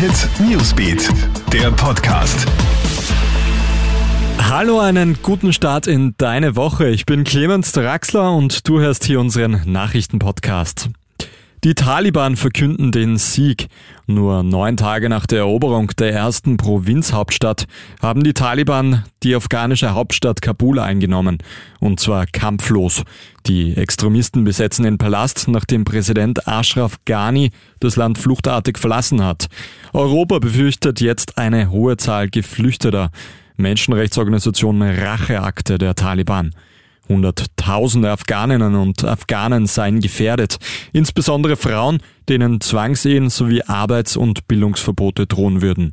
Hit Newsbeat, der Podcast. Hallo, einen guten Start in deine Woche. Ich bin Clemens Draxler und du hörst hier unseren Nachrichtenpodcast. Die Taliban verkünden den Sieg. Nur neun Tage nach der Eroberung der ersten Provinzhauptstadt haben die Taliban die afghanische Hauptstadt Kabul eingenommen. Und zwar kampflos. Die Extremisten besetzen den Palast, nachdem Präsident Ashraf Ghani das Land fluchtartig verlassen hat. Europa befürchtet jetzt eine hohe Zahl Geflüchteter. Menschenrechtsorganisation Racheakte der Taliban. Hunderttausende Afghaninnen und Afghanen seien gefährdet, insbesondere Frauen, denen Zwangsehen sowie Arbeits- und Bildungsverbote drohen würden.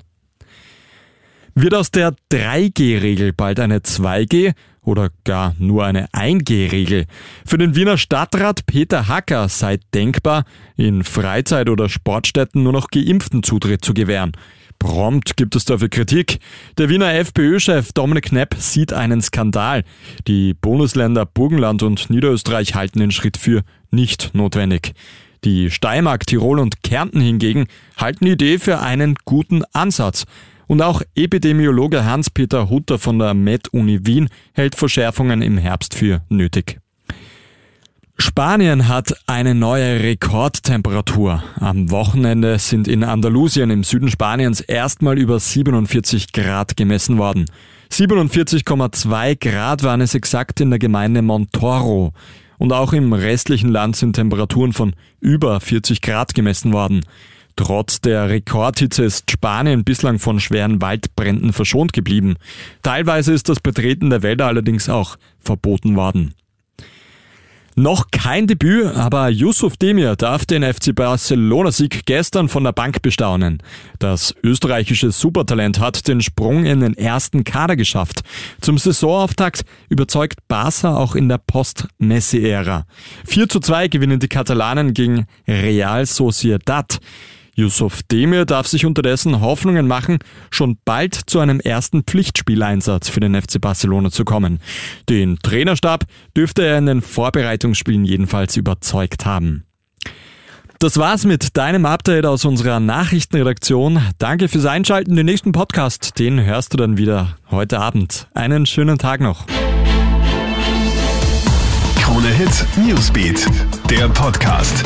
Wird aus der 3G-Regel bald eine 2G oder gar nur eine 1G-Regel? Für den Wiener Stadtrat Peter Hacker sei denkbar, in Freizeit- oder Sportstätten nur noch Geimpften Zutritt zu gewähren. Prompt gibt es dafür Kritik. Der Wiener FPÖ-Chef Dominik Knepp sieht einen Skandal. Die Bundesländer Burgenland und Niederösterreich halten den Schritt für nicht notwendig. Die Steiermark, Tirol und Kärnten hingegen halten die Idee für einen guten Ansatz. Und auch Epidemiologe Hans-Peter Hutter von der Med-Uni Wien hält Verschärfungen im Herbst für nötig. Spanien hat eine neue Rekordtemperatur. Am Wochenende sind in Andalusien im Süden Spaniens erstmal über 47 Grad gemessen worden. 47,2 Grad waren es exakt in der Gemeinde Montoro. Und auch im restlichen Land sind Temperaturen von über 40 Grad gemessen worden. Trotz der Rekordhitze ist Spanien bislang von schweren Waldbränden verschont geblieben. Teilweise ist das Betreten der Wälder allerdings auch verboten worden. Noch kein Debüt, aber Yusuf Demir darf den FC Barcelona-Sieg gestern von der Bank bestaunen. Das österreichische Supertalent hat den Sprung in den ersten Kader geschafft. Zum Saisonauftakt überzeugt Barca auch in der Post-Messi-Ära. 4 zu 2 gewinnen die Katalanen gegen Real Sociedad. Yusuf Demir darf sich unterdessen Hoffnungen machen, schon bald zu einem ersten Pflichtspieleinsatz für den FC Barcelona zu kommen. Den Trainerstab dürfte er in den Vorbereitungsspielen jedenfalls überzeugt haben. Das war's mit deinem Update aus unserer Nachrichtenredaktion. Danke fürs Einschalten. Den nächsten Podcast, den hörst du dann wieder heute Abend. Einen schönen Tag noch. Krone Hit Newsbeat, der Podcast.